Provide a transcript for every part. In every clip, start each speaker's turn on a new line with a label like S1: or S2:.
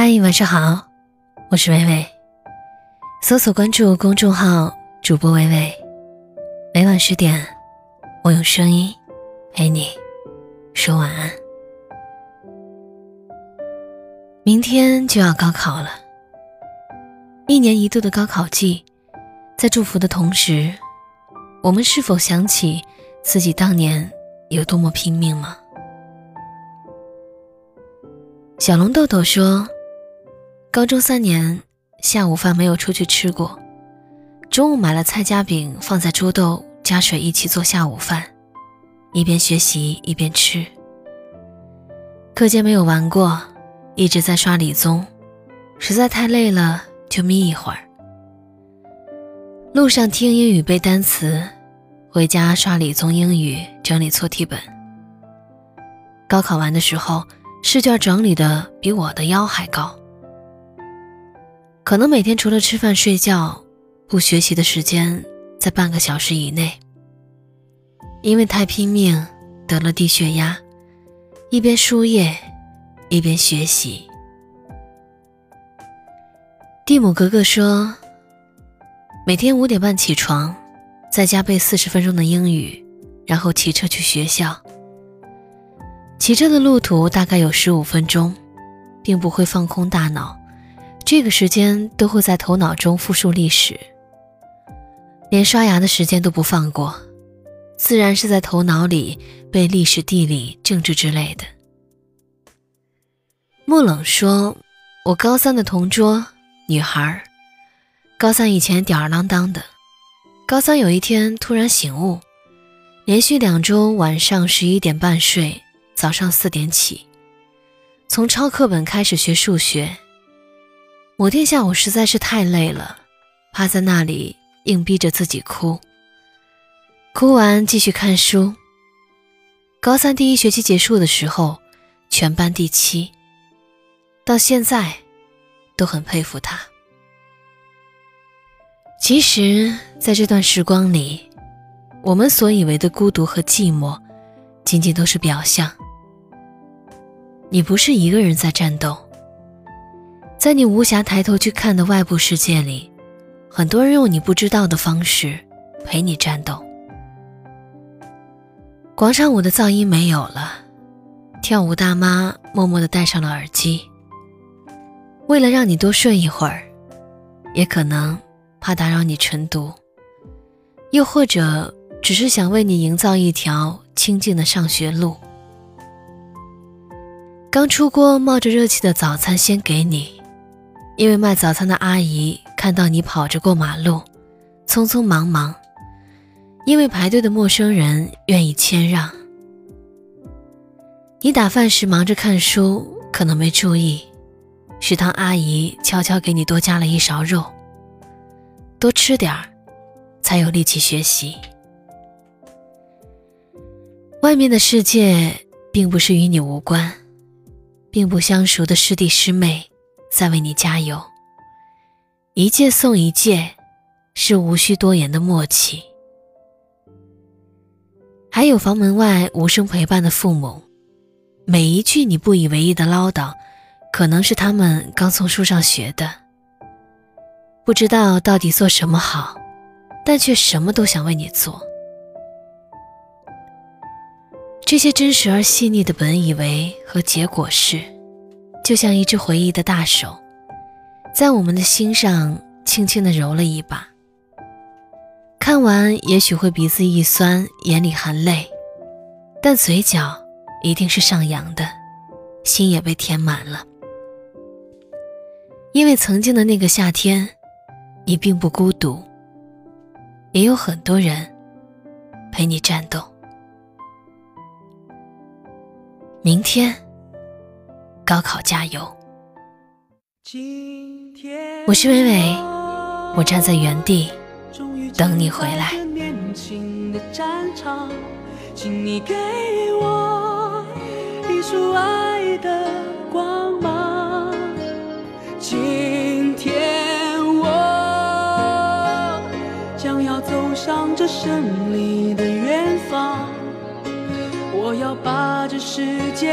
S1: 嗨，晚上好，我是微微。搜索关注公众号“主播微微”，每晚十点，我用声音陪你说晚安。明天就要高考了，一年一度的高考季，在祝福的同时，我们是否想起自己当年有多么拼命吗？小龙豆豆说。高中三年，下午饭没有出去吃过，中午买了菜夹饼放在桌豆，加水一起做下午饭，一边学习一边吃。课间没有玩过，一直在刷理综，实在太累了就眯一会儿。路上听英语背单词，回家刷理综英语整理错题本。高考完的时候，试卷整理的比我的腰还高。可能每天除了吃饭睡觉，不学习的时间在半个小时以内。因为太拼命，得了低血压，一边输液，一边学习。蒂姆格格说，每天五点半起床，在家背四十分钟的英语，然后骑车去学校。骑车的路途大概有十五分钟，并不会放空大脑。这个时间都会在头脑中复述历史，连刷牙的时间都不放过，自然是在头脑里背历史、地理、政治之类的。木冷说：“我高三的同桌女孩，高三以前吊儿郎当的，高三有一天突然醒悟，连续两周晚上十一点半睡，早上四点起，从抄课本开始学数学。”某天下午实在是太累了，趴在那里硬逼着自己哭。哭完继续看书。高三第一学期结束的时候，全班第七。到现在，都很佩服他。其实，在这段时光里，我们所以为的孤独和寂寞，仅仅都是表象。你不是一个人在战斗。在你无暇抬头去看的外部世界里，很多人用你不知道的方式陪你战斗。广场舞的噪音没有了，跳舞大妈默默地戴上了耳机，为了让你多睡一会儿，也可能怕打扰你晨读，又或者只是想为你营造一条清静的上学路。刚出锅冒着热气的早餐先给你。因为卖早餐的阿姨看到你跑着过马路，匆匆忙忙；因为排队的陌生人愿意谦让。你打饭时忙着看书，可能没注意，食堂阿姨悄悄给你多加了一勺肉。多吃点儿，才有力气学习。外面的世界并不是与你无关，并不相熟的师弟师妹。在为你加油，一届送一届，是无需多言的默契。还有房门外无声陪伴的父母，每一句你不以为意的唠叨，可能是他们刚从书上学的。不知道到底做什么好，但却什么都想为你做。这些真实而细腻的本以为和结果是。就像一只回忆的大手，在我们的心上轻轻地揉了一把。看完也许会鼻子一酸，眼里含泪，但嘴角一定是上扬的，心也被填满了。因为曾经的那个夏天，你并不孤独，也有很多人陪你战斗。明天。高考加油！我是伟伟，我站在原地等你回来。请你给我一束爱的光芒。今天我将要走向这胜利的远方，我要把这世界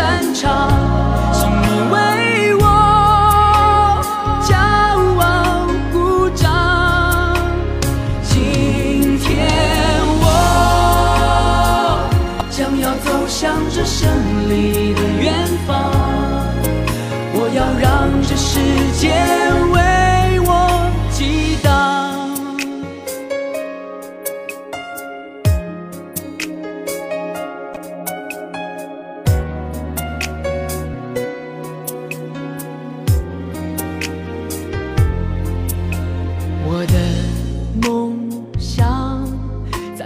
S2: 战场，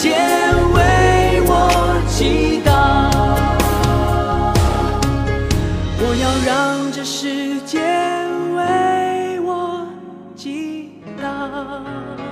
S2: 天为我祈祷。我要让这世界为我祈祷。